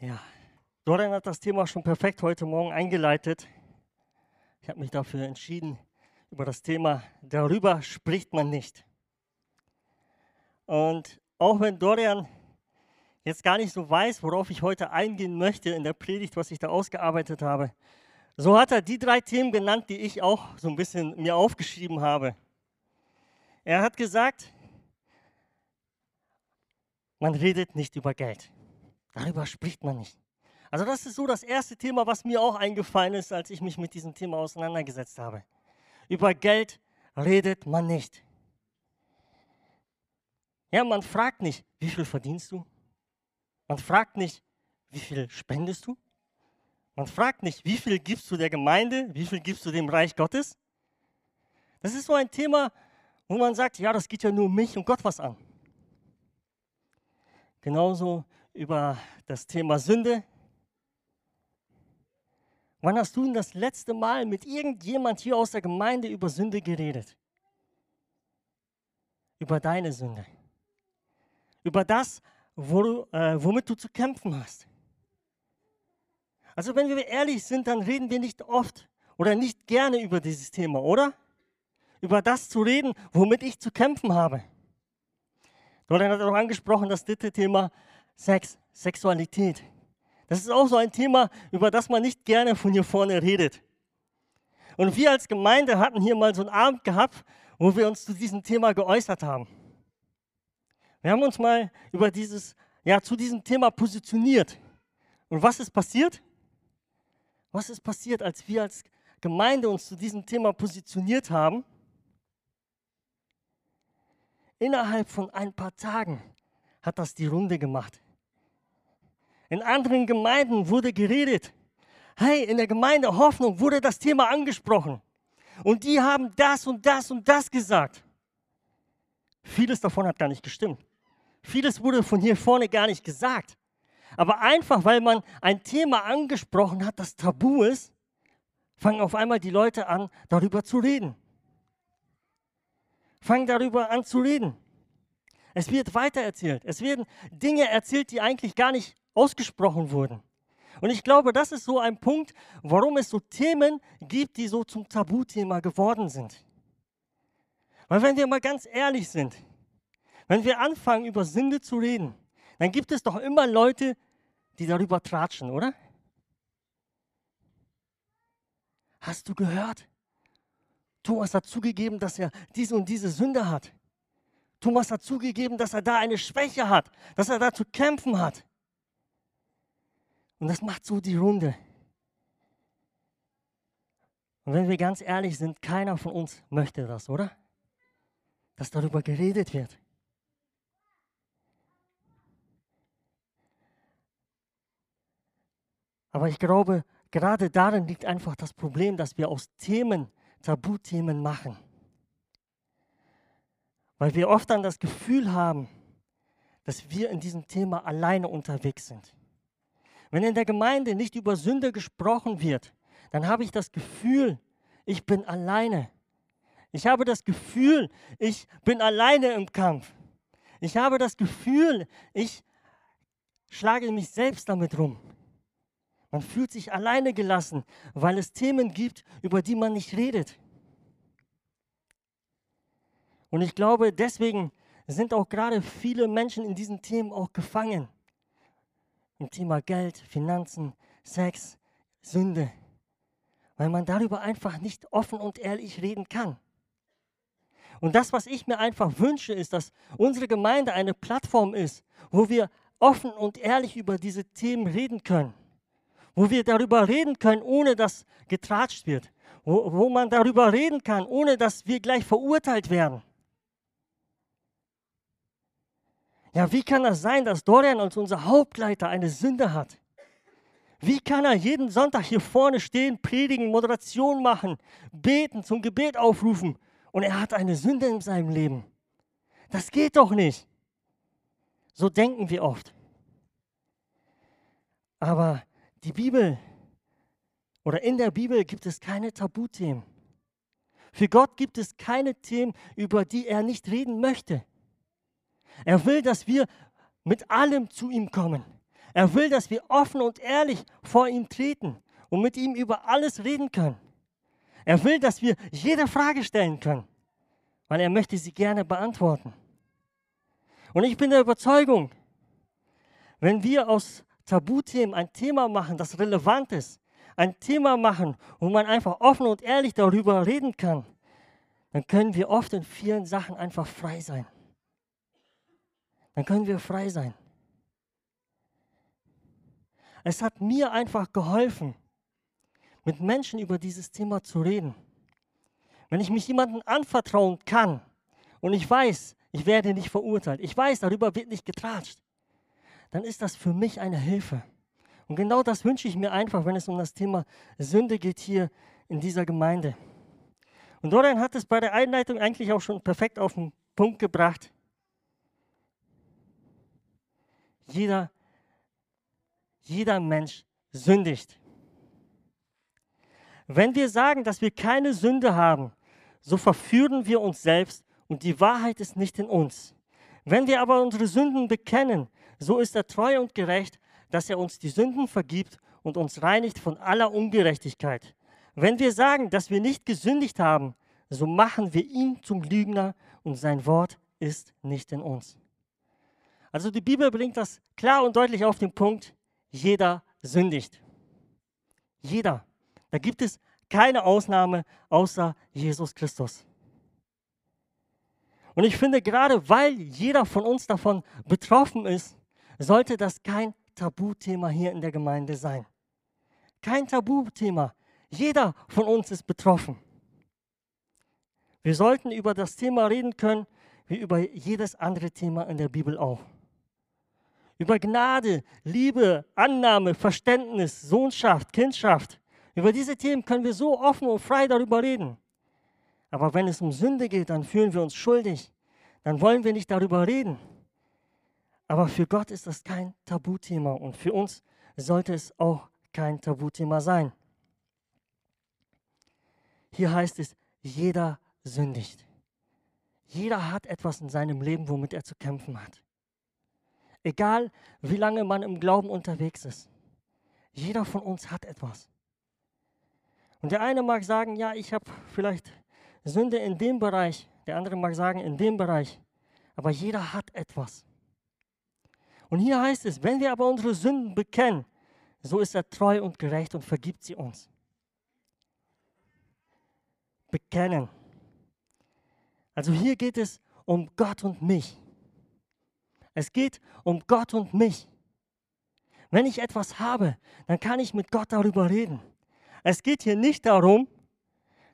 Ja, Dorian hat das Thema schon perfekt heute Morgen eingeleitet. Ich habe mich dafür entschieden, über das Thema darüber spricht man nicht. Und auch wenn Dorian jetzt gar nicht so weiß, worauf ich heute eingehen möchte in der Predigt, was ich da ausgearbeitet habe, so hat er die drei Themen genannt, die ich auch so ein bisschen mir aufgeschrieben habe. Er hat gesagt, man redet nicht über Geld. Darüber spricht man nicht. Also das ist so das erste Thema, was mir auch eingefallen ist, als ich mich mit diesem Thema auseinandergesetzt habe. Über Geld redet man nicht. Ja, man fragt nicht, wie viel verdienst du? Man fragt nicht, wie viel spendest du? Man fragt nicht, wie viel gibst du der Gemeinde? Wie viel gibst du dem Reich Gottes? Das ist so ein Thema, wo man sagt, ja, das geht ja nur mich und Gott was an. Genauso über das Thema Sünde. Wann hast du denn das letzte Mal mit irgendjemand hier aus der Gemeinde über Sünde geredet? Über deine Sünde. Über das, wo du, äh, womit du zu kämpfen hast. Also wenn wir ehrlich sind, dann reden wir nicht oft oder nicht gerne über dieses Thema, oder? Über das zu reden, womit ich zu kämpfen habe. Dorian hat auch angesprochen, das dritte Thema, Sex, Sexualität. Das ist auch so ein Thema, über das man nicht gerne von hier vorne redet. Und wir als Gemeinde hatten hier mal so einen Abend gehabt, wo wir uns zu diesem Thema geäußert haben. Wir haben uns mal über dieses, ja, zu diesem Thema positioniert. Und was ist passiert? Was ist passiert, als wir als Gemeinde uns zu diesem Thema positioniert haben? Innerhalb von ein paar Tagen hat das die Runde gemacht. In anderen Gemeinden wurde geredet. Hey, in der Gemeinde Hoffnung wurde das Thema angesprochen. Und die haben das und das und das gesagt. Vieles davon hat gar nicht gestimmt. Vieles wurde von hier vorne gar nicht gesagt. Aber einfach, weil man ein Thema angesprochen hat, das tabu ist, fangen auf einmal die Leute an, darüber zu reden. Fangen darüber an zu reden. Es wird weitererzählt. Es werden Dinge erzählt, die eigentlich gar nicht ausgesprochen wurden. Und ich glaube, das ist so ein Punkt, warum es so Themen gibt, die so zum Tabuthema geworden sind. Weil wenn wir mal ganz ehrlich sind, wenn wir anfangen, über Sünde zu reden, dann gibt es doch immer Leute, die darüber tratschen, oder? Hast du gehört? Thomas hat zugegeben, dass er diese und diese Sünde hat. Thomas hat zugegeben, dass er da eine Schwäche hat, dass er da zu kämpfen hat. Und das macht so die Runde. Und wenn wir ganz ehrlich sind, keiner von uns möchte das, oder? Dass darüber geredet wird. Aber ich glaube, gerade darin liegt einfach das Problem, dass wir aus Themen Tabuthemen machen. Weil wir oft dann das Gefühl haben, dass wir in diesem Thema alleine unterwegs sind. Wenn in der Gemeinde nicht über Sünde gesprochen wird, dann habe ich das Gefühl, ich bin alleine. Ich habe das Gefühl, ich bin alleine im Kampf. Ich habe das Gefühl, ich schlage mich selbst damit rum. Man fühlt sich alleine gelassen, weil es Themen gibt, über die man nicht redet. Und ich glaube, deswegen sind auch gerade viele Menschen in diesen Themen auch gefangen. Im Thema Geld, Finanzen, Sex, Sünde. Weil man darüber einfach nicht offen und ehrlich reden kann. Und das, was ich mir einfach wünsche, ist, dass unsere Gemeinde eine Plattform ist, wo wir offen und ehrlich über diese Themen reden können wo wir darüber reden können, ohne dass getratscht wird, wo, wo man darüber reden kann, ohne dass wir gleich verurteilt werden. Ja, wie kann das sein, dass Dorian als unser Hauptleiter eine Sünde hat? Wie kann er jeden Sonntag hier vorne stehen, predigen, Moderation machen, beten, zum Gebet aufrufen und er hat eine Sünde in seinem Leben? Das geht doch nicht. So denken wir oft. Aber die Bibel oder in der Bibel gibt es keine Tabuthemen. Für Gott gibt es keine Themen, über die er nicht reden möchte. Er will, dass wir mit allem zu ihm kommen. Er will, dass wir offen und ehrlich vor ihm treten und mit ihm über alles reden können. Er will, dass wir jede Frage stellen können, weil er möchte sie gerne beantworten. Und ich bin der Überzeugung, wenn wir aus Tabuthemen ein Thema machen, das relevant ist, ein Thema machen, wo man einfach offen und ehrlich darüber reden kann, dann können wir oft in vielen Sachen einfach frei sein. Dann können wir frei sein. Es hat mir einfach geholfen, mit Menschen über dieses Thema zu reden. Wenn ich mich jemandem anvertrauen kann und ich weiß, ich werde nicht verurteilt, ich weiß, darüber wird nicht getratscht, dann ist das für mich eine Hilfe. Und genau das wünsche ich mir einfach, wenn es um das Thema Sünde geht hier in dieser Gemeinde. Und Dorian hat es bei der Einleitung eigentlich auch schon perfekt auf den Punkt gebracht. Jeder, jeder Mensch sündigt. Wenn wir sagen, dass wir keine Sünde haben, so verführen wir uns selbst und die Wahrheit ist nicht in uns. Wenn wir aber unsere Sünden bekennen, so ist er treu und gerecht, dass er uns die Sünden vergibt und uns reinigt von aller Ungerechtigkeit. Wenn wir sagen, dass wir nicht gesündigt haben, so machen wir ihn zum Lügner und sein Wort ist nicht in uns. Also die Bibel bringt das klar und deutlich auf den Punkt, jeder sündigt. Jeder. Da gibt es keine Ausnahme außer Jesus Christus. Und ich finde, gerade weil jeder von uns davon betroffen ist, sollte das kein Tabuthema hier in der Gemeinde sein. Kein Tabuthema. Jeder von uns ist betroffen. Wir sollten über das Thema reden können, wie über jedes andere Thema in der Bibel auch. Über Gnade, Liebe, Annahme, Verständnis, Sohnschaft, Kindschaft. Über diese Themen können wir so offen und frei darüber reden. Aber wenn es um Sünde geht, dann fühlen wir uns schuldig. Dann wollen wir nicht darüber reden. Aber für Gott ist das kein Tabuthema und für uns sollte es auch kein Tabuthema sein. Hier heißt es, jeder sündigt. Jeder hat etwas in seinem Leben, womit er zu kämpfen hat. Egal, wie lange man im Glauben unterwegs ist. Jeder von uns hat etwas. Und der eine mag sagen, ja, ich habe vielleicht Sünde in dem Bereich, der andere mag sagen, in dem Bereich. Aber jeder hat etwas. Und hier heißt es, wenn wir aber unsere Sünden bekennen, so ist er treu und gerecht und vergibt sie uns. Bekennen. Also hier geht es um Gott und mich. Es geht um Gott und mich. Wenn ich etwas habe, dann kann ich mit Gott darüber reden. Es geht hier nicht darum,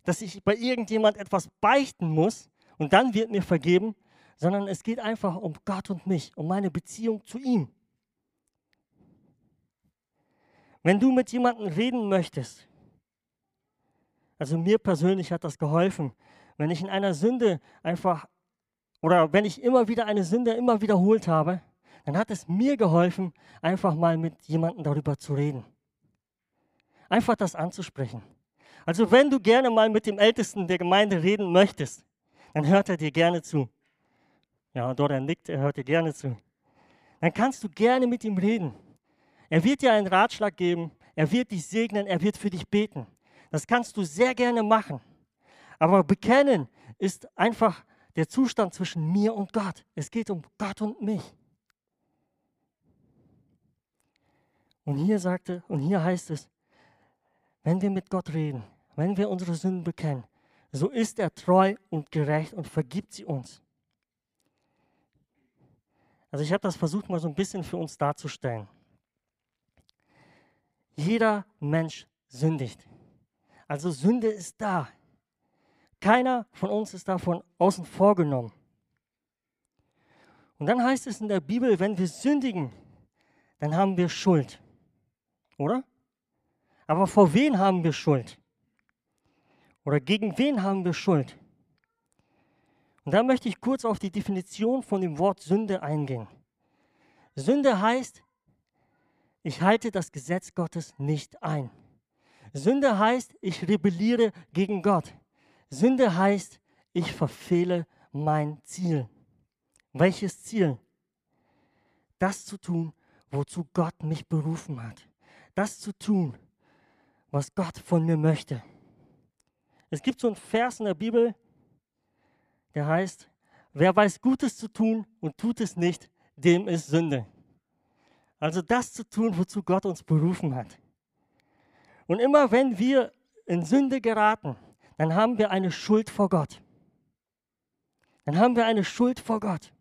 dass ich bei irgendjemand etwas beichten muss und dann wird mir vergeben, sondern es geht einfach um Gott und mich, um meine Beziehung zu ihm. Wenn du mit jemandem reden möchtest, also mir persönlich hat das geholfen, wenn ich in einer Sünde einfach oder wenn ich immer wieder eine Sünde immer wiederholt habe, dann hat es mir geholfen, einfach mal mit jemandem darüber zu reden. Einfach das anzusprechen. Also wenn du gerne mal mit dem Ältesten der Gemeinde reden möchtest, dann hört er dir gerne zu. Ja, Dorian nickt, er hört dir gerne zu. Dann kannst du gerne mit ihm reden. Er wird dir einen Ratschlag geben, er wird dich segnen, er wird für dich beten. Das kannst du sehr gerne machen. Aber bekennen ist einfach der Zustand zwischen mir und Gott. Es geht um Gott und mich. Und hier sagte, und hier heißt es, wenn wir mit Gott reden, wenn wir unsere Sünden bekennen, so ist er treu und gerecht und vergibt sie uns. Also ich habe das versucht mal so ein bisschen für uns darzustellen. Jeder Mensch sündigt. Also Sünde ist da. Keiner von uns ist davon außen vorgenommen. Und dann heißt es in der Bibel, wenn wir sündigen, dann haben wir Schuld. Oder? Aber vor wen haben wir Schuld? Oder gegen wen haben wir Schuld? Und da möchte ich kurz auf die Definition von dem Wort Sünde eingehen. Sünde heißt, ich halte das Gesetz Gottes nicht ein. Sünde heißt, ich rebelliere gegen Gott. Sünde heißt, ich verfehle mein Ziel. Welches Ziel? Das zu tun, wozu Gott mich berufen hat. Das zu tun, was Gott von mir möchte. Es gibt so einen Vers in der Bibel, der heißt, wer weiß Gutes zu tun und tut es nicht, dem ist Sünde. Also das zu tun, wozu Gott uns berufen hat. Und immer wenn wir in Sünde geraten, dann haben wir eine Schuld vor Gott. Dann haben wir eine Schuld vor Gott.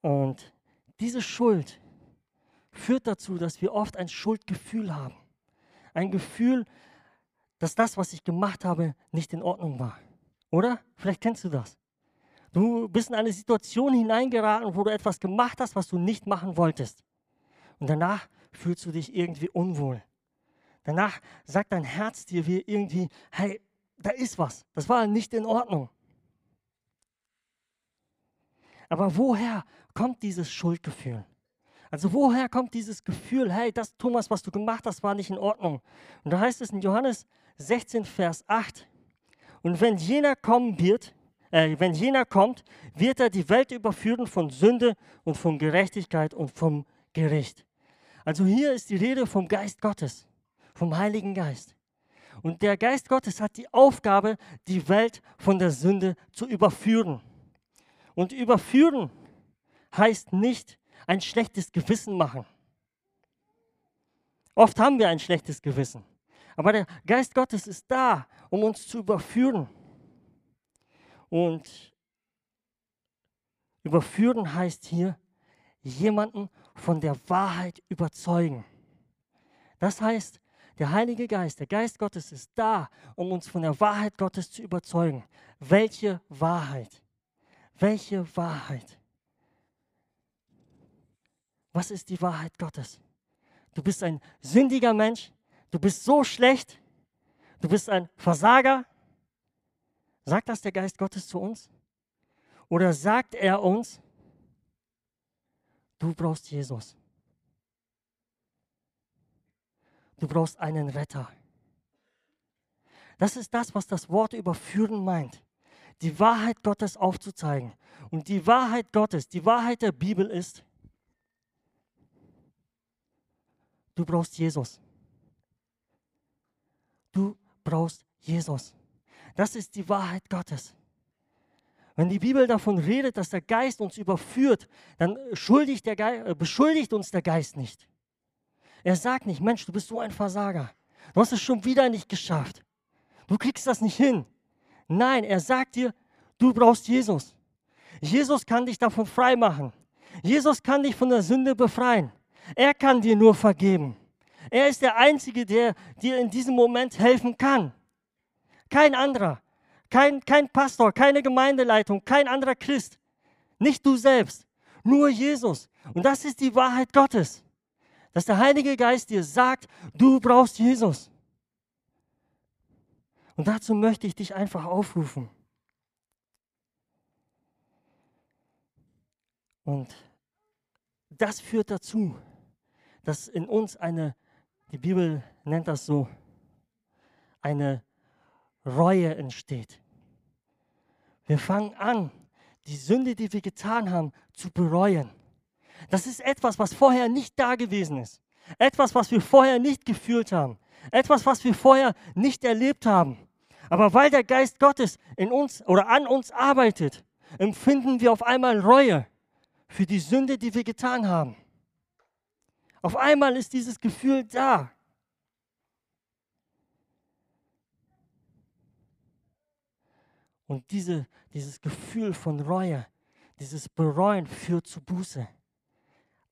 Und diese Schuld führt dazu, dass wir oft ein Schuldgefühl haben. Ein Gefühl, dass das, was ich gemacht habe, nicht in Ordnung war. Oder? Vielleicht kennst du das. Du bist in eine Situation hineingeraten, wo du etwas gemacht hast, was du nicht machen wolltest. Und danach fühlst du dich irgendwie unwohl. Danach sagt dein Herz dir wie irgendwie, hey, da ist was. Das war nicht in Ordnung. Aber woher kommt dieses Schuldgefühl? Also woher kommt dieses Gefühl, hey, das Thomas, was du gemacht hast, war nicht in Ordnung? Und da heißt es in Johannes 16, Vers 8, und wenn jener kommen wird, äh, wenn jener kommt, wird er die Welt überführen von Sünde und von Gerechtigkeit und vom Gericht. Also hier ist die Rede vom Geist Gottes, vom Heiligen Geist. Und der Geist Gottes hat die Aufgabe, die Welt von der Sünde zu überführen. Und überführen heißt nicht ein schlechtes Gewissen machen. Oft haben wir ein schlechtes Gewissen. Aber der Geist Gottes ist da, um uns zu überführen. Und überführen heißt hier, jemanden von der Wahrheit überzeugen. Das heißt, der Heilige Geist, der Geist Gottes ist da, um uns von der Wahrheit Gottes zu überzeugen. Welche Wahrheit? Welche Wahrheit? Was ist die Wahrheit Gottes? Du bist ein sündiger Mensch, du bist so schlecht, du bist ein Versager. Sagt das der Geist Gottes zu uns? Oder sagt er uns, du brauchst Jesus? Du brauchst einen Retter. Das ist das, was das Wort überführen meint. Die Wahrheit Gottes aufzuzeigen. Und die Wahrheit Gottes, die Wahrheit der Bibel ist, Du brauchst Jesus. Du brauchst Jesus. Das ist die Wahrheit Gottes. Wenn die Bibel davon redet, dass der Geist uns überführt, dann der Geist, beschuldigt uns der Geist nicht. Er sagt nicht, Mensch, du bist so ein Versager. Du hast es schon wieder nicht geschafft. Du kriegst das nicht hin. Nein, er sagt dir, du brauchst Jesus. Jesus kann dich davon frei machen. Jesus kann dich von der Sünde befreien. Er kann dir nur vergeben. Er ist der Einzige, der dir in diesem Moment helfen kann. Kein anderer. Kein, kein Pastor, keine Gemeindeleitung, kein anderer Christ. Nicht du selbst. Nur Jesus. Und das ist die Wahrheit Gottes. Dass der Heilige Geist dir sagt, du brauchst Jesus. Und dazu möchte ich dich einfach aufrufen. Und das führt dazu, dass in uns eine, die Bibel nennt das so, eine Reue entsteht. Wir fangen an, die Sünde, die wir getan haben, zu bereuen. Das ist etwas, was vorher nicht da gewesen ist. Etwas, was wir vorher nicht gefühlt haben. Etwas, was wir vorher nicht erlebt haben. Aber weil der Geist Gottes in uns oder an uns arbeitet, empfinden wir auf einmal Reue für die Sünde, die wir getan haben. Auf einmal ist dieses Gefühl da. Und diese, dieses Gefühl von Reue, dieses Bereuen führt zu Buße.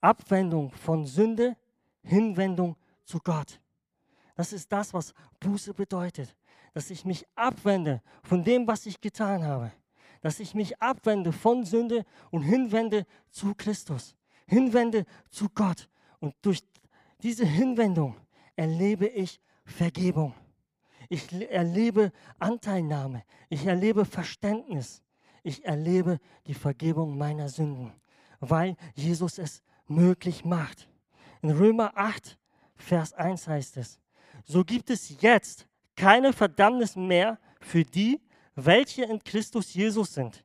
Abwendung von Sünde, Hinwendung zu Gott. Das ist das, was Buße bedeutet. Dass ich mich abwende von dem, was ich getan habe. Dass ich mich abwende von Sünde und hinwende zu Christus. Hinwende zu Gott. Und durch diese Hinwendung erlebe ich Vergebung. Ich erlebe Anteilnahme. Ich erlebe Verständnis. Ich erlebe die Vergebung meiner Sünden, weil Jesus es möglich macht. In Römer 8, Vers 1 heißt es, so gibt es jetzt keine Verdammnis mehr für die, welche in Christus Jesus sind,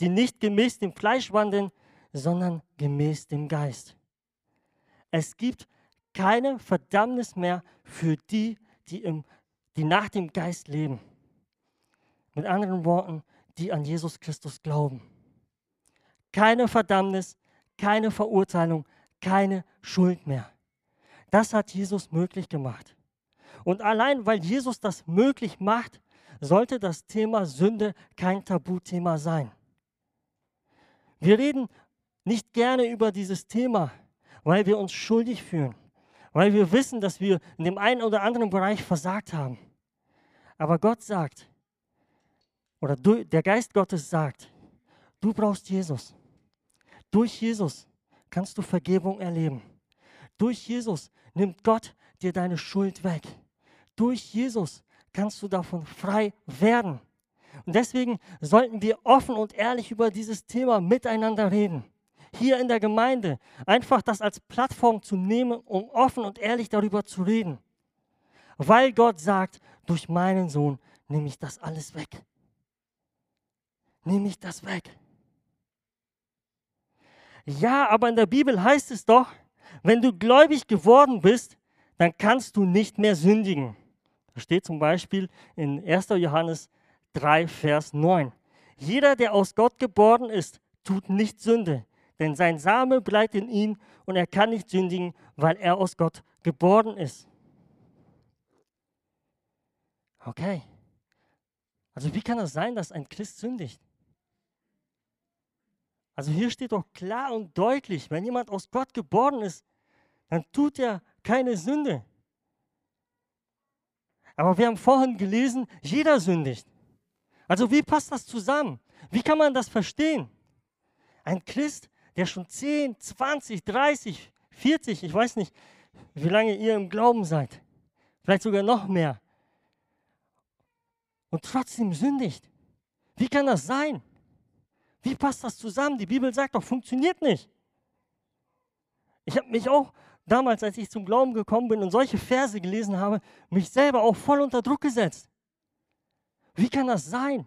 die nicht gemäß dem Fleisch wandeln, sondern gemäß dem Geist. Es gibt keine Verdammnis mehr für die, die, im, die nach dem Geist leben. Mit anderen Worten, die an Jesus Christus glauben. Keine Verdammnis, keine Verurteilung, keine Schuld mehr. Das hat Jesus möglich gemacht. Und allein weil Jesus das möglich macht, sollte das Thema Sünde kein Tabuthema sein. Wir reden nicht gerne über dieses Thema, weil wir uns schuldig fühlen, weil wir wissen, dass wir in dem einen oder anderen Bereich versagt haben. Aber Gott sagt, oder der Geist Gottes sagt, du brauchst Jesus. Durch Jesus kannst du Vergebung erleben. Durch Jesus nimmt Gott dir deine Schuld weg. Durch Jesus kannst du davon frei werden. Und deswegen sollten wir offen und ehrlich über dieses Thema miteinander reden. Hier in der Gemeinde einfach das als Plattform zu nehmen, um offen und ehrlich darüber zu reden. Weil Gott sagt, durch meinen Sohn nehme ich das alles weg. Nehme ich das weg. Ja, aber in der Bibel heißt es doch, wenn du gläubig geworden bist, dann kannst du nicht mehr sündigen. Da steht zum Beispiel in 1. Johannes 3, Vers 9. Jeder, der aus Gott geboren ist, tut nicht Sünde, denn sein Same bleibt in ihm und er kann nicht sündigen, weil er aus Gott geboren ist. Okay. Also wie kann es das sein, dass ein Christ sündigt? Also hier steht doch klar und deutlich, wenn jemand aus Gott geboren ist, dann tut er keine Sünde. Aber wir haben vorhin gelesen, jeder sündigt. Also wie passt das zusammen? Wie kann man das verstehen? Ein Christ, der schon 10, 20, 30, 40, ich weiß nicht, wie lange ihr im Glauben seid, vielleicht sogar noch mehr, und trotzdem sündigt. Wie kann das sein? Wie passt das zusammen? Die Bibel sagt doch, funktioniert nicht. Ich habe mich auch damals, als ich zum Glauben gekommen bin und solche Verse gelesen habe, mich selber auch voll unter Druck gesetzt. Wie kann das sein?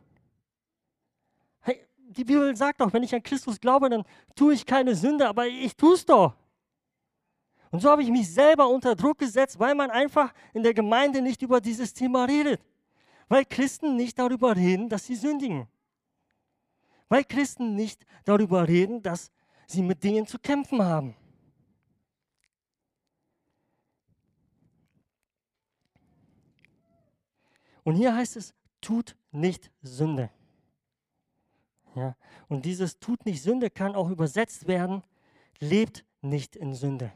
Hey, die Bibel sagt doch, wenn ich an Christus glaube, dann tue ich keine Sünde, aber ich tue es doch. Und so habe ich mich selber unter Druck gesetzt, weil man einfach in der Gemeinde nicht über dieses Thema redet. Weil Christen nicht darüber reden, dass sie sündigen. Weil Christen nicht darüber reden, dass sie mit Dingen zu kämpfen haben. Und hier heißt es, tut nicht Sünde. Ja, und dieses tut nicht Sünde kann auch übersetzt werden, lebt nicht in Sünde.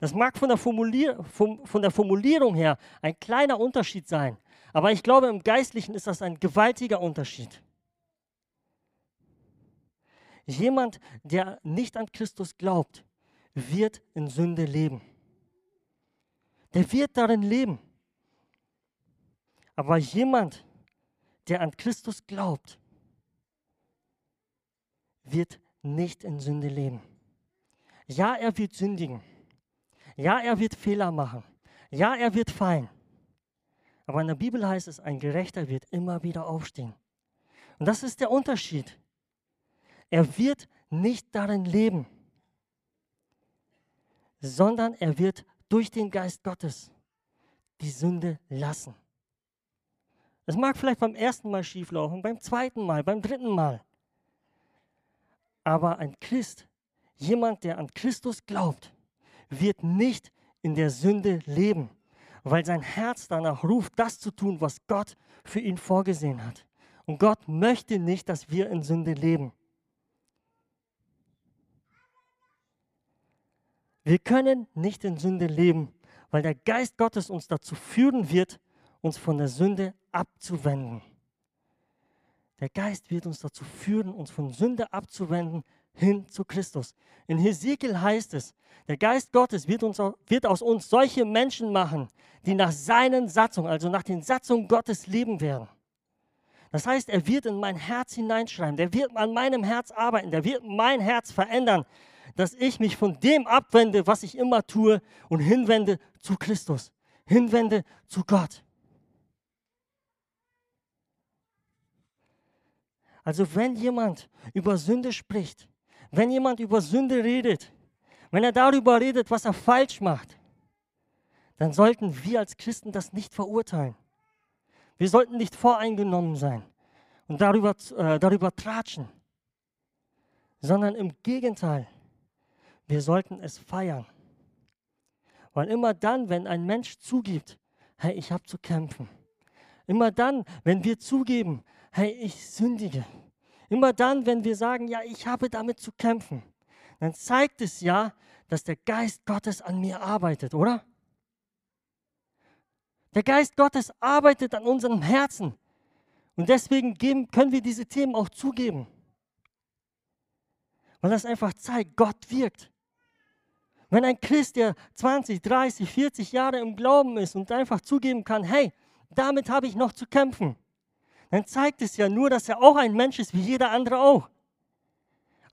Das mag von der, Formulier von, von der Formulierung her ein kleiner Unterschied sein, aber ich glaube, im Geistlichen ist das ein gewaltiger Unterschied. Jemand, der nicht an Christus glaubt, wird in Sünde leben. Der wird darin leben. Aber jemand, der an Christus glaubt, wird nicht in Sünde leben. Ja, er wird sündigen. Ja, er wird Fehler machen. Ja, er wird fallen. Aber in der Bibel heißt es, ein Gerechter wird immer wieder aufstehen. Und das ist der Unterschied. Er wird nicht darin leben, sondern er wird durch den Geist Gottes die Sünde lassen. Es mag vielleicht beim ersten Mal schieflaufen, beim zweiten Mal, beim dritten Mal. Aber ein Christ, jemand, der an Christus glaubt, wird nicht in der Sünde leben, weil sein Herz danach ruft, das zu tun, was Gott für ihn vorgesehen hat. Und Gott möchte nicht, dass wir in Sünde leben. Wir können nicht in Sünde leben, weil der Geist Gottes uns dazu führen wird, uns von der Sünde abzuwenden. Der Geist wird uns dazu führen, uns von Sünde abzuwenden hin zu Christus. In Hesekiel heißt es, der Geist Gottes wird, uns, wird aus uns solche Menschen machen, die nach seinen Satzungen, also nach den Satzungen Gottes leben werden. Das heißt, er wird in mein Herz hineinschreiben, der wird an meinem Herz arbeiten, der wird mein Herz verändern, dass ich mich von dem abwende, was ich immer tue und hinwende zu Christus, hinwende zu Gott. Also wenn jemand über Sünde spricht, wenn jemand über Sünde redet, wenn er darüber redet, was er falsch macht, dann sollten wir als Christen das nicht verurteilen. Wir sollten nicht voreingenommen sein und darüber, äh, darüber tratschen, sondern im Gegenteil, wir sollten es feiern. Weil immer dann, wenn ein Mensch zugibt, hey, ich habe zu kämpfen, immer dann, wenn wir zugeben, hey, ich sündige, immer dann, wenn wir sagen, ja, ich habe damit zu kämpfen, dann zeigt es ja, dass der Geist Gottes an mir arbeitet, oder? Der Geist Gottes arbeitet an unserem Herzen. Und deswegen geben, können wir diese Themen auch zugeben. Weil das einfach zeigt, Gott wirkt. Wenn ein Christ, der 20, 30, 40 Jahre im Glauben ist und einfach zugeben kann, hey, damit habe ich noch zu kämpfen, dann zeigt es ja nur, dass er auch ein Mensch ist wie jeder andere auch.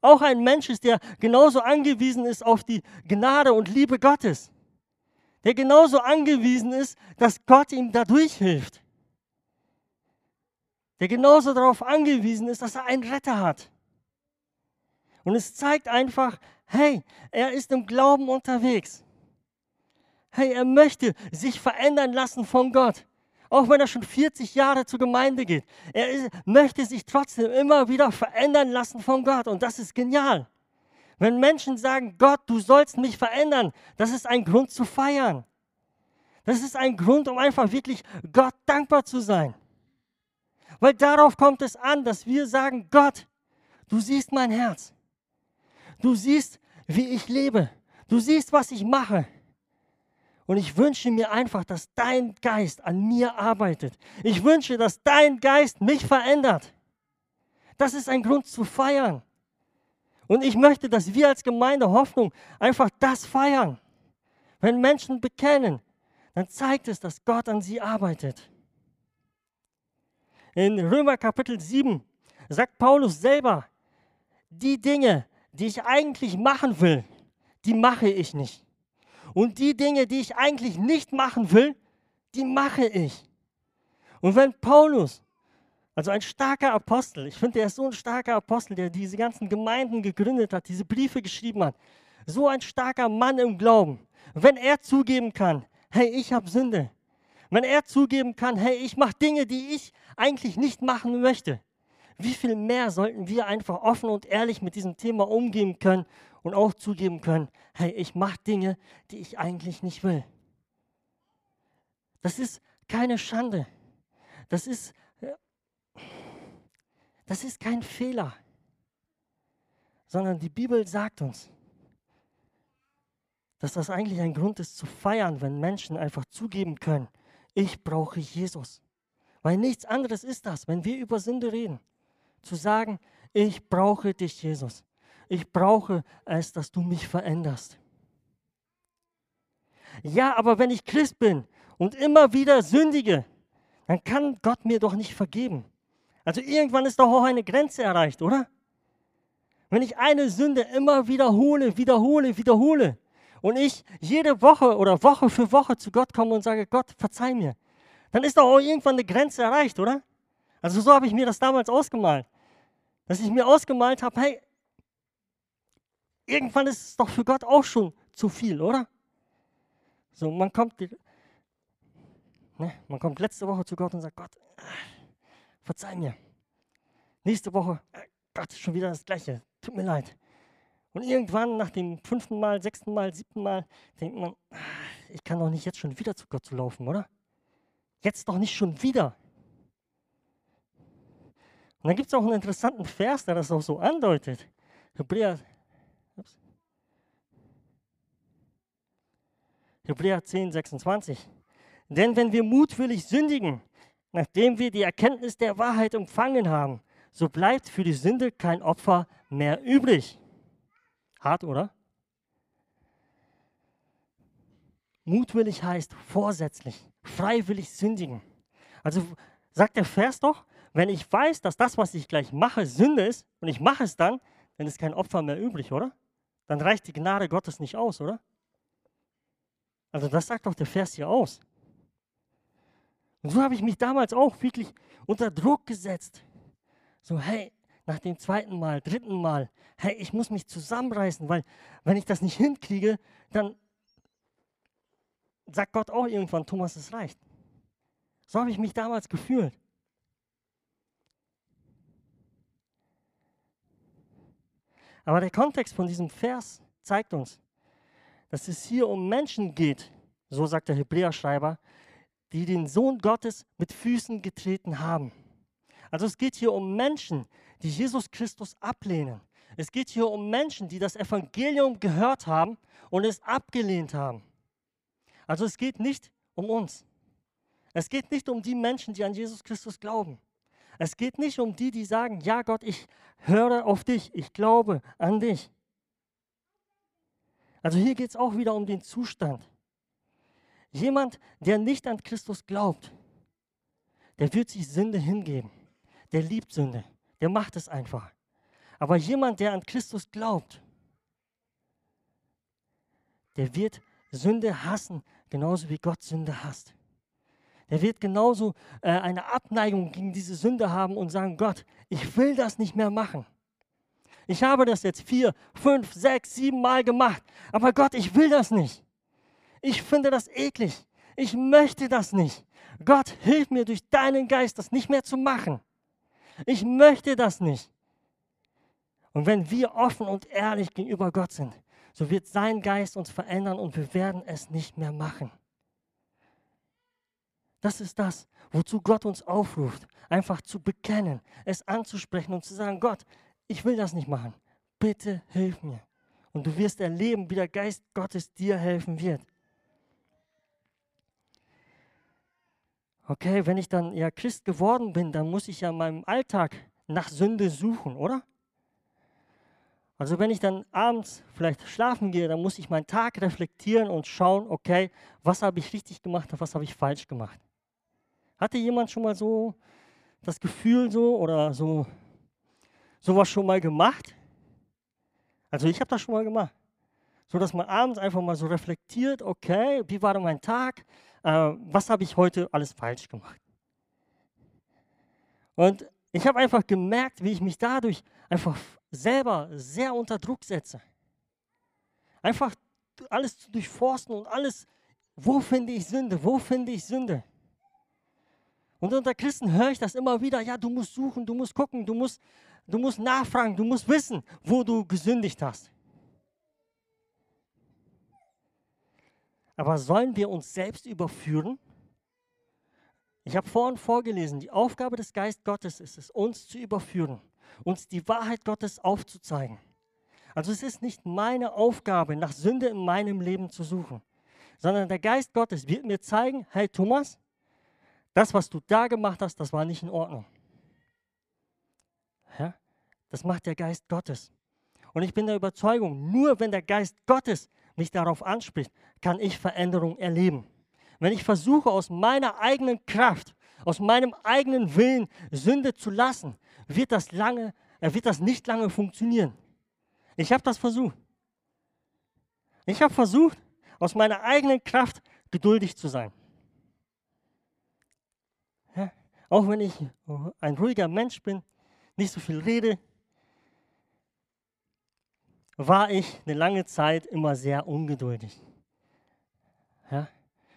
Auch ein Mensch ist, der genauso angewiesen ist auf die Gnade und Liebe Gottes. Der genauso angewiesen ist, dass Gott ihm dadurch hilft. Der genauso darauf angewiesen ist, dass er einen Retter hat. Und es zeigt einfach, hey, er ist im Glauben unterwegs. Hey, er möchte sich verändern lassen von Gott. Auch wenn er schon 40 Jahre zur Gemeinde geht. Er ist, möchte sich trotzdem immer wieder verändern lassen von Gott. Und das ist genial. Wenn Menschen sagen, Gott, du sollst mich verändern, das ist ein Grund zu feiern. Das ist ein Grund, um einfach wirklich Gott dankbar zu sein. Weil darauf kommt es an, dass wir sagen, Gott, du siehst mein Herz. Du siehst, wie ich lebe. Du siehst, was ich mache. Und ich wünsche mir einfach, dass dein Geist an mir arbeitet. Ich wünsche, dass dein Geist mich verändert. Das ist ein Grund zu feiern. Und ich möchte, dass wir als Gemeinde Hoffnung einfach das feiern. Wenn Menschen bekennen, dann zeigt es, dass Gott an sie arbeitet. In Römer Kapitel 7 sagt Paulus selber, die Dinge, die ich eigentlich machen will, die mache ich nicht. Und die Dinge, die ich eigentlich nicht machen will, die mache ich. Und wenn Paulus, also ein starker Apostel, ich finde, er ist so ein starker Apostel, der diese ganzen Gemeinden gegründet hat, diese Briefe geschrieben hat, so ein starker Mann im Glauben, wenn er zugeben kann, hey, ich habe Sünde, wenn er zugeben kann, hey, ich mache Dinge, die ich eigentlich nicht machen möchte, wie viel mehr sollten wir einfach offen und ehrlich mit diesem Thema umgehen können und auch zugeben können, hey, ich mache Dinge, die ich eigentlich nicht will. Das ist keine Schande. Das ist, das ist kein Fehler, sondern die Bibel sagt uns, dass das eigentlich ein Grund ist zu feiern, wenn Menschen einfach zugeben können, ich brauche Jesus. Weil nichts anderes ist das, wenn wir über Sünde reden. Zu sagen, ich brauche dich, Jesus. Ich brauche es, dass du mich veränderst. Ja, aber wenn ich Christ bin und immer wieder sündige, dann kann Gott mir doch nicht vergeben. Also irgendwann ist doch auch eine Grenze erreicht, oder? Wenn ich eine Sünde immer wiederhole, wiederhole, wiederhole und ich jede Woche oder Woche für Woche zu Gott komme und sage, Gott, verzeih mir, dann ist doch auch irgendwann eine Grenze erreicht, oder? Also so habe ich mir das damals ausgemalt. Dass ich mir ausgemalt habe, hey, irgendwann ist es doch für Gott auch schon zu viel, oder? So, man kommt, ne, man kommt letzte Woche zu Gott und sagt, Gott, verzeih mir. Nächste Woche, äh, Gott, schon wieder das Gleiche, tut mir leid. Und irgendwann nach dem fünften Mal, sechsten Mal, siebten Mal denkt man, ich kann doch nicht jetzt schon wieder zu Gott zu laufen, oder? Jetzt doch nicht schon wieder. Und dann gibt es auch einen interessanten Vers, der das auch so andeutet. Hebräer Hebräer 10, 26. Denn wenn wir mutwillig sündigen, nachdem wir die Erkenntnis der Wahrheit empfangen haben, so bleibt für die Sünde kein Opfer mehr übrig. Hart, oder? Mutwillig heißt vorsätzlich, freiwillig sündigen. Also sagt der Vers doch, wenn ich weiß, dass das, was ich gleich mache, Sünde ist und ich mache es dann, dann ist kein Opfer mehr übrig, oder? Dann reicht die Gnade Gottes nicht aus, oder? Also das sagt doch der Vers hier aus. Und so habe ich mich damals auch wirklich unter Druck gesetzt. So, hey, nach dem zweiten Mal, dritten Mal, hey, ich muss mich zusammenreißen, weil wenn ich das nicht hinkriege, dann sagt Gott auch irgendwann, Thomas, es reicht. So habe ich mich damals gefühlt. Aber der Kontext von diesem Vers zeigt uns, dass es hier um Menschen geht, so sagt der Hebräerschreiber, die den Sohn Gottes mit Füßen getreten haben. Also es geht hier um Menschen, die Jesus Christus ablehnen. Es geht hier um Menschen, die das Evangelium gehört haben und es abgelehnt haben. Also es geht nicht um uns. Es geht nicht um die Menschen, die an Jesus Christus glauben. Es geht nicht um die, die sagen, ja Gott, ich höre auf dich, ich glaube an dich. Also hier geht es auch wieder um den Zustand. Jemand, der nicht an Christus glaubt, der wird sich Sünde hingeben. Der liebt Sünde. Der macht es einfach. Aber jemand, der an Christus glaubt, der wird Sünde hassen, genauso wie Gott Sünde hasst. Der wird genauso äh, eine Abneigung gegen diese Sünde haben und sagen, Gott, ich will das nicht mehr machen. Ich habe das jetzt vier, fünf, sechs, sieben Mal gemacht, aber Gott, ich will das nicht. Ich finde das eklig. Ich möchte das nicht. Gott, hilf mir durch deinen Geist, das nicht mehr zu machen. Ich möchte das nicht. Und wenn wir offen und ehrlich gegenüber Gott sind, so wird sein Geist uns verändern und wir werden es nicht mehr machen. Das ist das, wozu Gott uns aufruft, einfach zu bekennen, es anzusprechen und zu sagen, Gott, ich will das nicht machen. Bitte hilf mir. Und du wirst erleben, wie der Geist Gottes dir helfen wird. Okay, wenn ich dann ja Christ geworden bin, dann muss ich ja in meinem Alltag nach Sünde suchen, oder? Also wenn ich dann abends vielleicht schlafen gehe, dann muss ich meinen Tag reflektieren und schauen, okay, was habe ich richtig gemacht und was habe ich falsch gemacht. Hatte jemand schon mal so das Gefühl so oder so sowas schon mal gemacht? Also ich habe das schon mal gemacht. So dass man abends einfach mal so reflektiert, okay, wie war denn mein Tag? Äh, was habe ich heute alles falsch gemacht? Und ich habe einfach gemerkt, wie ich mich dadurch einfach selber sehr unter Druck setze. Einfach alles zu durchforsten und alles, wo finde ich Sünde, wo finde ich Sünde. Und unter Christen höre ich das immer wieder, ja, du musst suchen, du musst gucken, du musst, du musst nachfragen, du musst wissen, wo du gesündigt hast. Aber sollen wir uns selbst überführen? Ich habe vorhin vorgelesen, die Aufgabe des Geist Gottes ist es, uns zu überführen uns die Wahrheit Gottes aufzuzeigen. Also es ist nicht meine Aufgabe, nach Sünde in meinem Leben zu suchen, sondern der Geist Gottes wird mir zeigen, hey Thomas, das, was du da gemacht hast, das war nicht in Ordnung. Ja? Das macht der Geist Gottes. Und ich bin der Überzeugung, nur wenn der Geist Gottes mich darauf anspricht, kann ich Veränderung erleben. Wenn ich versuche, aus meiner eigenen Kraft, aus meinem eigenen Willen Sünde zu lassen, wird das, lange, äh, wird das nicht lange funktionieren. Ich habe das versucht. Ich habe versucht, aus meiner eigenen Kraft geduldig zu sein. Ja, auch wenn ich ein ruhiger Mensch bin, nicht so viel rede, war ich eine lange Zeit immer sehr ungeduldig. Ja?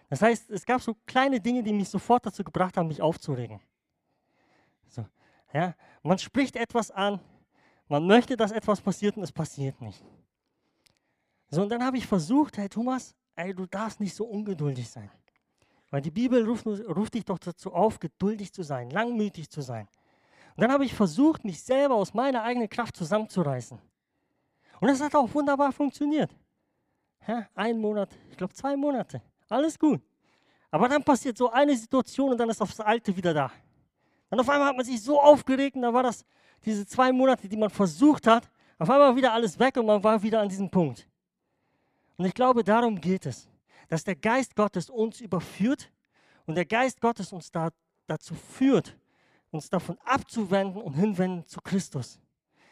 Das heißt, es gab so kleine Dinge, die mich sofort dazu gebracht haben, mich aufzuregen. So, ja? Man spricht etwas an, man möchte, dass etwas passiert und es passiert nicht. So, und dann habe ich versucht, hey Thomas, ey, du darfst nicht so ungeduldig sein. Weil die Bibel ruft, ruft dich doch dazu auf, geduldig zu sein, langmütig zu sein. Und dann habe ich versucht, mich selber aus meiner eigenen Kraft zusammenzureißen. Und das hat auch wunderbar funktioniert. Ja, ein Monat, ich glaube zwei Monate, alles gut. Aber dann passiert so eine Situation und dann ist das Alte wieder da. Und auf einmal hat man sich so aufgeregt und dann war das diese zwei Monate, die man versucht hat, auf einmal wieder alles weg und man war wieder an diesem Punkt. Und ich glaube, darum geht es, dass der Geist Gottes uns überführt und der Geist Gottes uns da, dazu führt, uns davon abzuwenden und hinwenden zu Christus.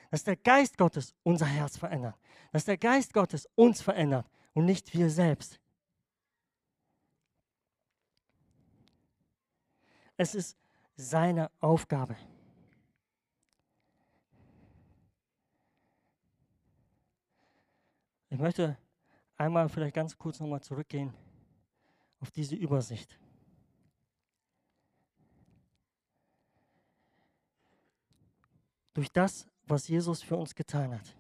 Dass der Geist Gottes unser Herz verändert. Dass der Geist Gottes uns verändert und nicht wir selbst. Es ist seine Aufgabe. Ich möchte einmal vielleicht ganz kurz nochmal zurückgehen auf diese Übersicht. Durch das, was Jesus für uns getan hat,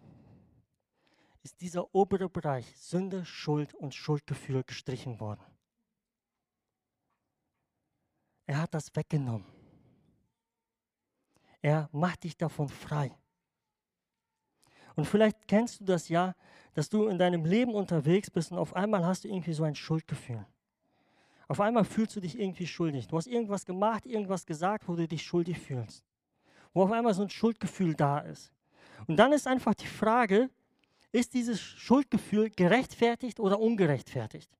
ist dieser obere Bereich Sünde, Schuld und Schuldgefühl gestrichen worden. Er hat das weggenommen. Er macht dich davon frei. Und vielleicht kennst du das ja, dass du in deinem Leben unterwegs bist und auf einmal hast du irgendwie so ein Schuldgefühl. Auf einmal fühlst du dich irgendwie schuldig. Du hast irgendwas gemacht, irgendwas gesagt, wo du dich schuldig fühlst. Wo auf einmal so ein Schuldgefühl da ist. Und dann ist einfach die Frage, ist dieses Schuldgefühl gerechtfertigt oder ungerechtfertigt?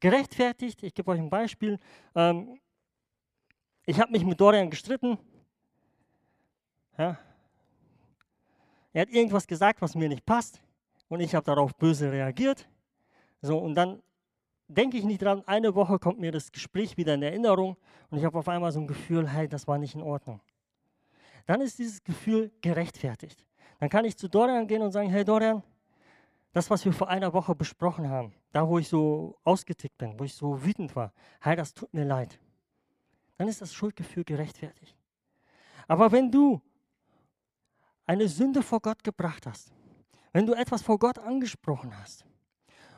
Gerechtfertigt, ich gebe euch ein Beispiel. Ähm, ich habe mich mit Dorian gestritten. Ja. Er hat irgendwas gesagt, was mir nicht passt. Und ich habe darauf böse reagiert. So, und dann denke ich nicht dran, eine Woche kommt mir das Gespräch wieder in Erinnerung und ich habe auf einmal so ein Gefühl, hey, das war nicht in Ordnung. Dann ist dieses Gefühl gerechtfertigt. Dann kann ich zu Dorian gehen und sagen, hey Dorian, das, was wir vor einer Woche besprochen haben, da wo ich so ausgetickt bin, wo ich so wütend war, hey, das tut mir leid. Dann ist das Schuldgefühl gerechtfertigt. Aber wenn du eine Sünde vor Gott gebracht hast, wenn du etwas vor Gott angesprochen hast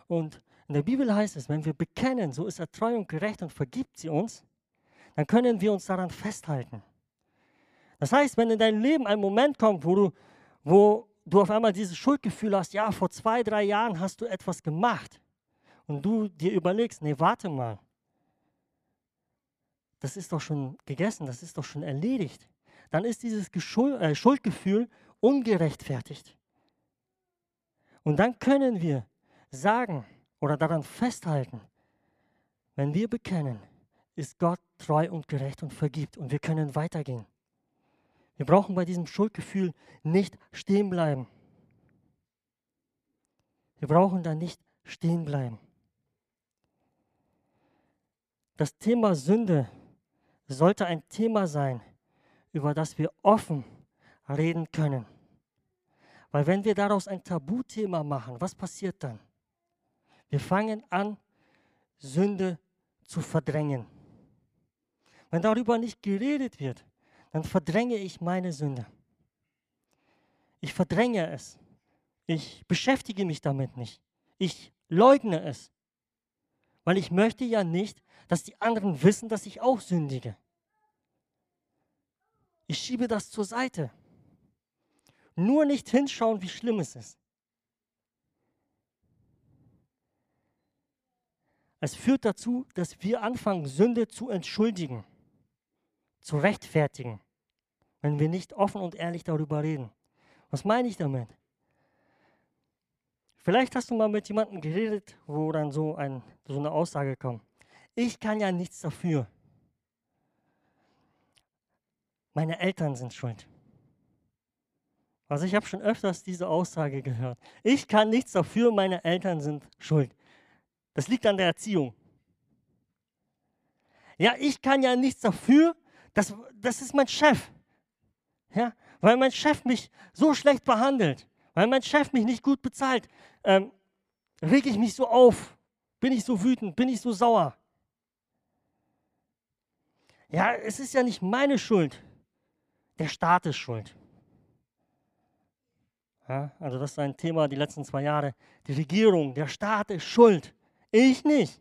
und in der Bibel heißt es, wenn wir bekennen, so ist er treu und gerecht und vergibt sie uns, dann können wir uns daran festhalten. Das heißt, wenn in deinem Leben ein Moment kommt, wo du, wo du auf einmal dieses Schuldgefühl hast, ja, vor zwei, drei Jahren hast du etwas gemacht und du dir überlegst, nee, warte mal, das ist doch schon gegessen, das ist doch schon erledigt, dann ist dieses Geschuld, äh, Schuldgefühl ungerechtfertigt. Und dann können wir sagen, oder daran festhalten, wenn wir bekennen, ist Gott treu und gerecht und vergibt und wir können weitergehen. Wir brauchen bei diesem Schuldgefühl nicht stehen bleiben. Wir brauchen da nicht stehen bleiben. Das Thema Sünde sollte ein Thema sein, über das wir offen reden können. Weil wenn wir daraus ein Tabuthema machen, was passiert dann? Wir fangen an, Sünde zu verdrängen. Wenn darüber nicht geredet wird, dann verdränge ich meine Sünde. Ich verdränge es. Ich beschäftige mich damit nicht. Ich leugne es. Weil ich möchte ja nicht, dass die anderen wissen, dass ich auch sündige. Ich schiebe das zur Seite. Nur nicht hinschauen, wie schlimm es ist. Es führt dazu, dass wir anfangen, Sünde zu entschuldigen, zu rechtfertigen, wenn wir nicht offen und ehrlich darüber reden. Was meine ich damit? Vielleicht hast du mal mit jemandem geredet, wo dann so, ein, so eine Aussage kommt. Ich kann ja nichts dafür. Meine Eltern sind schuld. Also ich habe schon öfters diese Aussage gehört. Ich kann nichts dafür, meine Eltern sind schuld. Das liegt an der Erziehung. Ja, ich kann ja nichts dafür, das, das ist mein Chef. Ja, weil mein Chef mich so schlecht behandelt, weil mein Chef mich nicht gut bezahlt, ähm, rege ich mich so auf, bin ich so wütend, bin ich so sauer. Ja, es ist ja nicht meine Schuld. Der Staat ist schuld. Ja, also das ist ein Thema die letzten zwei Jahre. Die Regierung, der Staat ist schuld. Ich nicht.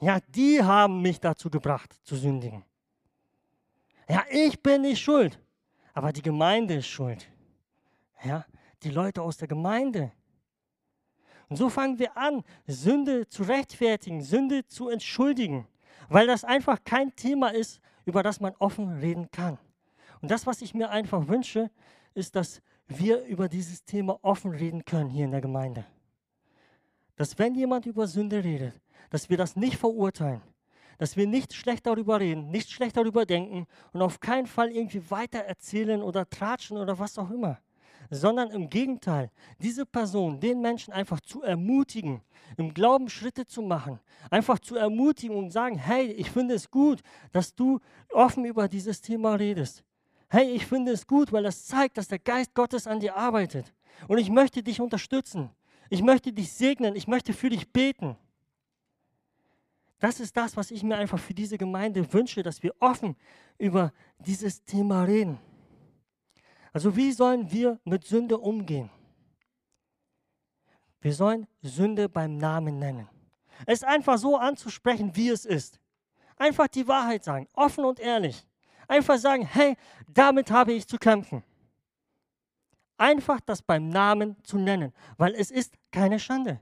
Ja, die haben mich dazu gebracht, zu sündigen. Ja, ich bin nicht schuld, aber die Gemeinde ist schuld. Ja, die Leute aus der Gemeinde. Und so fangen wir an, Sünde zu rechtfertigen, Sünde zu entschuldigen, weil das einfach kein Thema ist, über das man offen reden kann. Und das, was ich mir einfach wünsche, ist, dass wir über dieses Thema offen reden können hier in der Gemeinde. Dass wenn jemand über Sünde redet, dass wir das nicht verurteilen, dass wir nicht schlecht darüber reden, nicht schlecht darüber denken und auf keinen Fall irgendwie weiter erzählen oder tratschen oder was auch immer, sondern im Gegenteil, diese Person, den Menschen einfach zu ermutigen, im Glauben Schritte zu machen, einfach zu ermutigen und sagen, hey, ich finde es gut, dass du offen über dieses Thema redest. Hey, ich finde es gut, weil das zeigt, dass der Geist Gottes an dir arbeitet. Und ich möchte dich unterstützen. Ich möchte dich segnen. Ich möchte für dich beten. Das ist das, was ich mir einfach für diese Gemeinde wünsche, dass wir offen über dieses Thema reden. Also wie sollen wir mit Sünde umgehen? Wir sollen Sünde beim Namen nennen. Es einfach so anzusprechen, wie es ist. Einfach die Wahrheit sagen, offen und ehrlich. Einfach sagen, hey, damit habe ich zu kämpfen. Einfach das beim Namen zu nennen, weil es ist keine Schande.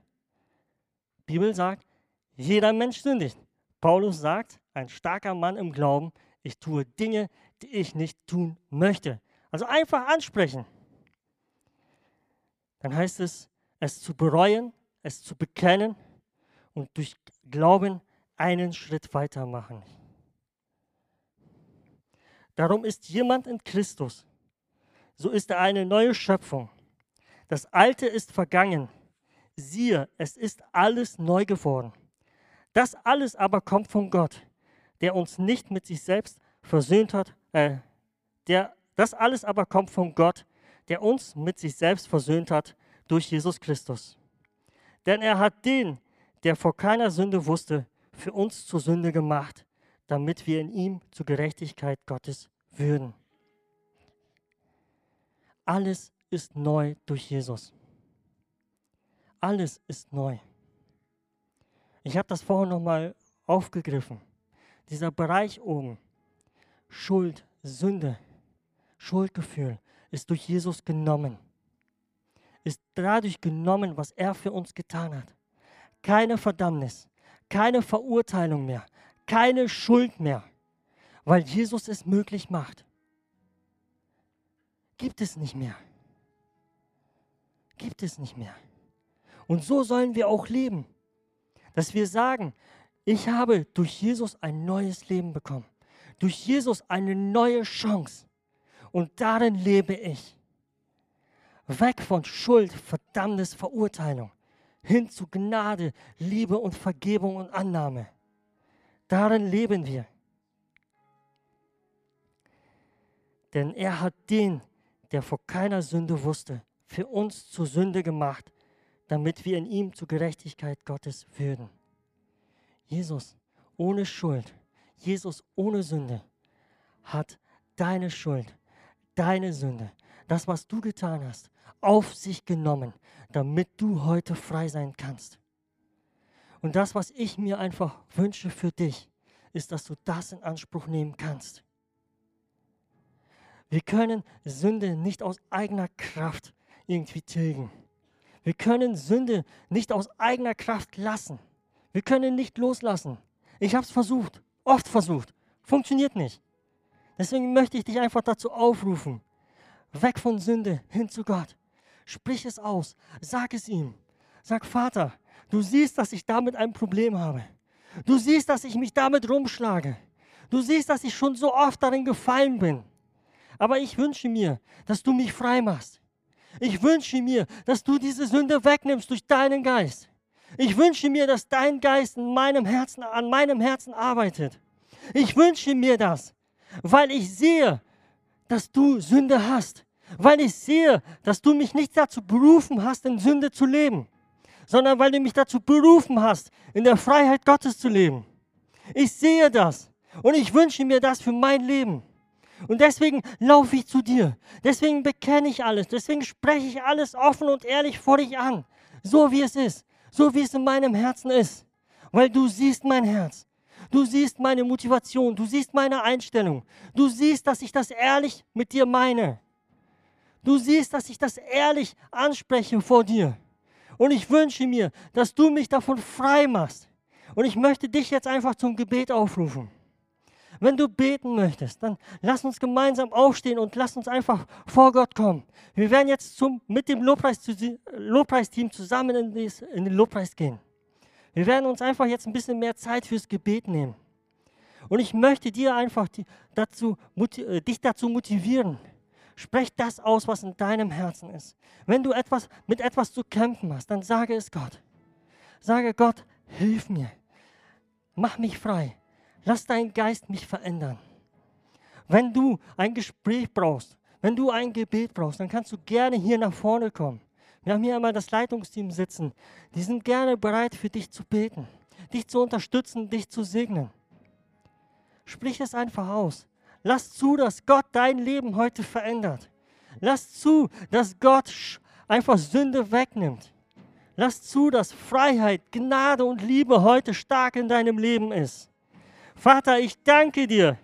Die Bibel sagt, jeder Mensch sündigt. Paulus sagt, ein starker Mann im Glauben, ich tue Dinge, die ich nicht tun möchte. Also einfach ansprechen. Dann heißt es, es zu bereuen, es zu bekennen und durch Glauben einen Schritt weitermachen. Darum ist jemand in Christus, so ist er eine neue Schöpfung. Das Alte ist vergangen. Siehe, es ist alles neu geworden. Das alles aber kommt von Gott, der uns nicht mit sich selbst versöhnt hat. Äh, der, das alles aber kommt von Gott, der uns mit sich selbst versöhnt hat durch Jesus Christus. Denn er hat den, der vor keiner Sünde wusste, für uns zur Sünde gemacht, damit wir in ihm zur Gerechtigkeit Gottes würden. Alles ist neu durch Jesus. Alles ist neu. Ich habe das vorhin nochmal aufgegriffen. Dieser Bereich oben, Schuld, Sünde, Schuldgefühl, ist durch Jesus genommen. Ist dadurch genommen, was er für uns getan hat. Keine Verdammnis, keine Verurteilung mehr, keine Schuld mehr, weil Jesus es möglich macht. Gibt es nicht mehr. Gibt es nicht mehr. Und so sollen wir auch leben dass wir sagen, ich habe durch Jesus ein neues Leben bekommen, durch Jesus eine neue Chance und darin lebe ich. Weg von Schuld, Verdammnis, Verurteilung, hin zu Gnade, Liebe und Vergebung und Annahme. Darin leben wir. Denn er hat den, der vor keiner Sünde wusste, für uns zur Sünde gemacht, damit wir in ihm zur Gerechtigkeit Gottes würden. Jesus ohne Schuld, Jesus ohne Sünde hat deine Schuld, deine Sünde, das, was du getan hast, auf sich genommen, damit du heute frei sein kannst. Und das, was ich mir einfach wünsche für dich, ist, dass du das in Anspruch nehmen kannst. Wir können Sünde nicht aus eigener Kraft irgendwie tilgen. Wir können Sünde nicht aus eigener Kraft lassen. Wir können nicht loslassen. Ich habe es versucht, oft versucht. Funktioniert nicht. Deswegen möchte ich dich einfach dazu aufrufen. Weg von Sünde hin zu Gott. Sprich es aus. Sag es ihm. Sag, Vater, du siehst, dass ich damit ein Problem habe. Du siehst, dass ich mich damit rumschlage. Du siehst, dass ich schon so oft darin gefallen bin. Aber ich wünsche mir, dass du mich frei machst. Ich wünsche mir, dass du diese Sünde wegnimmst durch deinen Geist. Ich wünsche mir, dass dein Geist in meinem Herzen, an meinem Herzen arbeitet. Ich wünsche mir das, weil ich sehe, dass du Sünde hast. Weil ich sehe, dass du mich nicht dazu berufen hast, in Sünde zu leben, sondern weil du mich dazu berufen hast, in der Freiheit Gottes zu leben. Ich sehe das und ich wünsche mir das für mein Leben. Und deswegen laufe ich zu dir. Deswegen bekenne ich alles. Deswegen spreche ich alles offen und ehrlich vor dich an. So wie es ist. So wie es in meinem Herzen ist. Weil du siehst mein Herz. Du siehst meine Motivation. Du siehst meine Einstellung. Du siehst, dass ich das ehrlich mit dir meine. Du siehst, dass ich das ehrlich anspreche vor dir. Und ich wünsche mir, dass du mich davon frei machst. Und ich möchte dich jetzt einfach zum Gebet aufrufen. Wenn du beten möchtest, dann lass uns gemeinsam aufstehen und lass uns einfach vor Gott kommen. Wir werden jetzt zum, mit dem Lobpreis, Lobpreisteam zusammen in, dies, in den Lobpreis gehen. Wir werden uns einfach jetzt ein bisschen mehr Zeit fürs Gebet nehmen. Und ich möchte dir einfach die, dazu, äh, dich dazu motivieren. Sprech das aus, was in deinem Herzen ist. Wenn du etwas, mit etwas zu kämpfen hast, dann sage es Gott. Sage Gott, hilf mir. Mach mich frei. Lass deinen Geist mich verändern. Wenn du ein Gespräch brauchst, wenn du ein Gebet brauchst, dann kannst du gerne hier nach vorne kommen. Wir haben hier einmal das Leitungsteam sitzen. Die sind gerne bereit, für dich zu beten, dich zu unterstützen, dich zu segnen. Sprich es einfach aus. Lass zu, dass Gott dein Leben heute verändert. Lass zu, dass Gott einfach Sünde wegnimmt. Lass zu, dass Freiheit, Gnade und Liebe heute stark in deinem Leben ist. Vater, ich danke dir.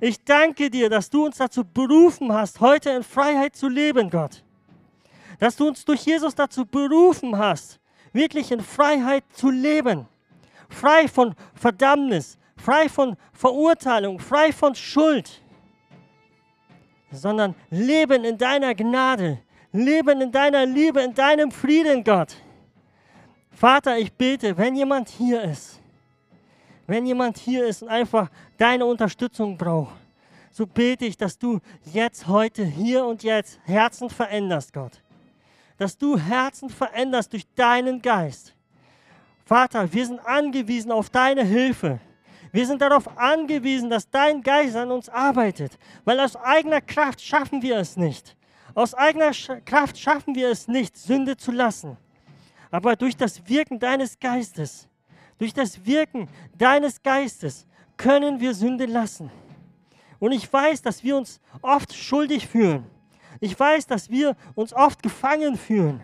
Ich danke dir, dass du uns dazu berufen hast, heute in Freiheit zu leben, Gott. Dass du uns durch Jesus dazu berufen hast, wirklich in Freiheit zu leben. Frei von Verdammnis, frei von Verurteilung, frei von Schuld, sondern leben in deiner Gnade, leben in deiner Liebe, in deinem Frieden, Gott. Vater, ich bete, wenn jemand hier ist, wenn jemand hier ist und einfach deine Unterstützung braucht, so bete ich, dass du jetzt, heute, hier und jetzt Herzen veränderst, Gott. Dass du Herzen veränderst durch deinen Geist. Vater, wir sind angewiesen auf deine Hilfe. Wir sind darauf angewiesen, dass dein Geist an uns arbeitet, weil aus eigener Kraft schaffen wir es nicht. Aus eigener Kraft schaffen wir es nicht, Sünde zu lassen. Aber durch das Wirken deines Geistes, durch das Wirken deines Geistes können wir Sünde lassen. Und ich weiß, dass wir uns oft schuldig fühlen. Ich weiß, dass wir uns oft gefangen fühlen.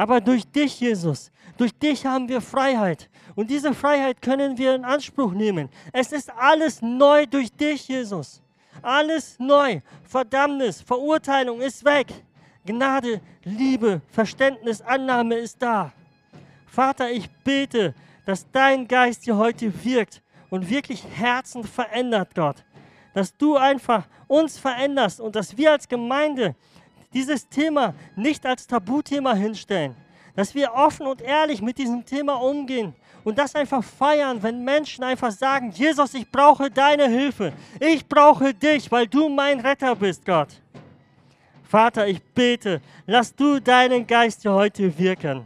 Aber durch dich, Jesus, durch dich haben wir Freiheit. Und diese Freiheit können wir in Anspruch nehmen. Es ist alles neu durch dich, Jesus. Alles neu. Verdammnis, Verurteilung ist weg. Gnade, Liebe, Verständnis, Annahme ist da. Vater, ich bete, dass dein Geist hier heute wirkt und wirklich Herzen verändert, Gott. Dass du einfach uns veränderst und dass wir als Gemeinde dieses Thema nicht als Tabuthema hinstellen. Dass wir offen und ehrlich mit diesem Thema umgehen und das einfach feiern, wenn Menschen einfach sagen, Jesus, ich brauche deine Hilfe. Ich brauche dich, weil du mein Retter bist, Gott. Vater, ich bete, lass du deinen Geist hier heute wirken.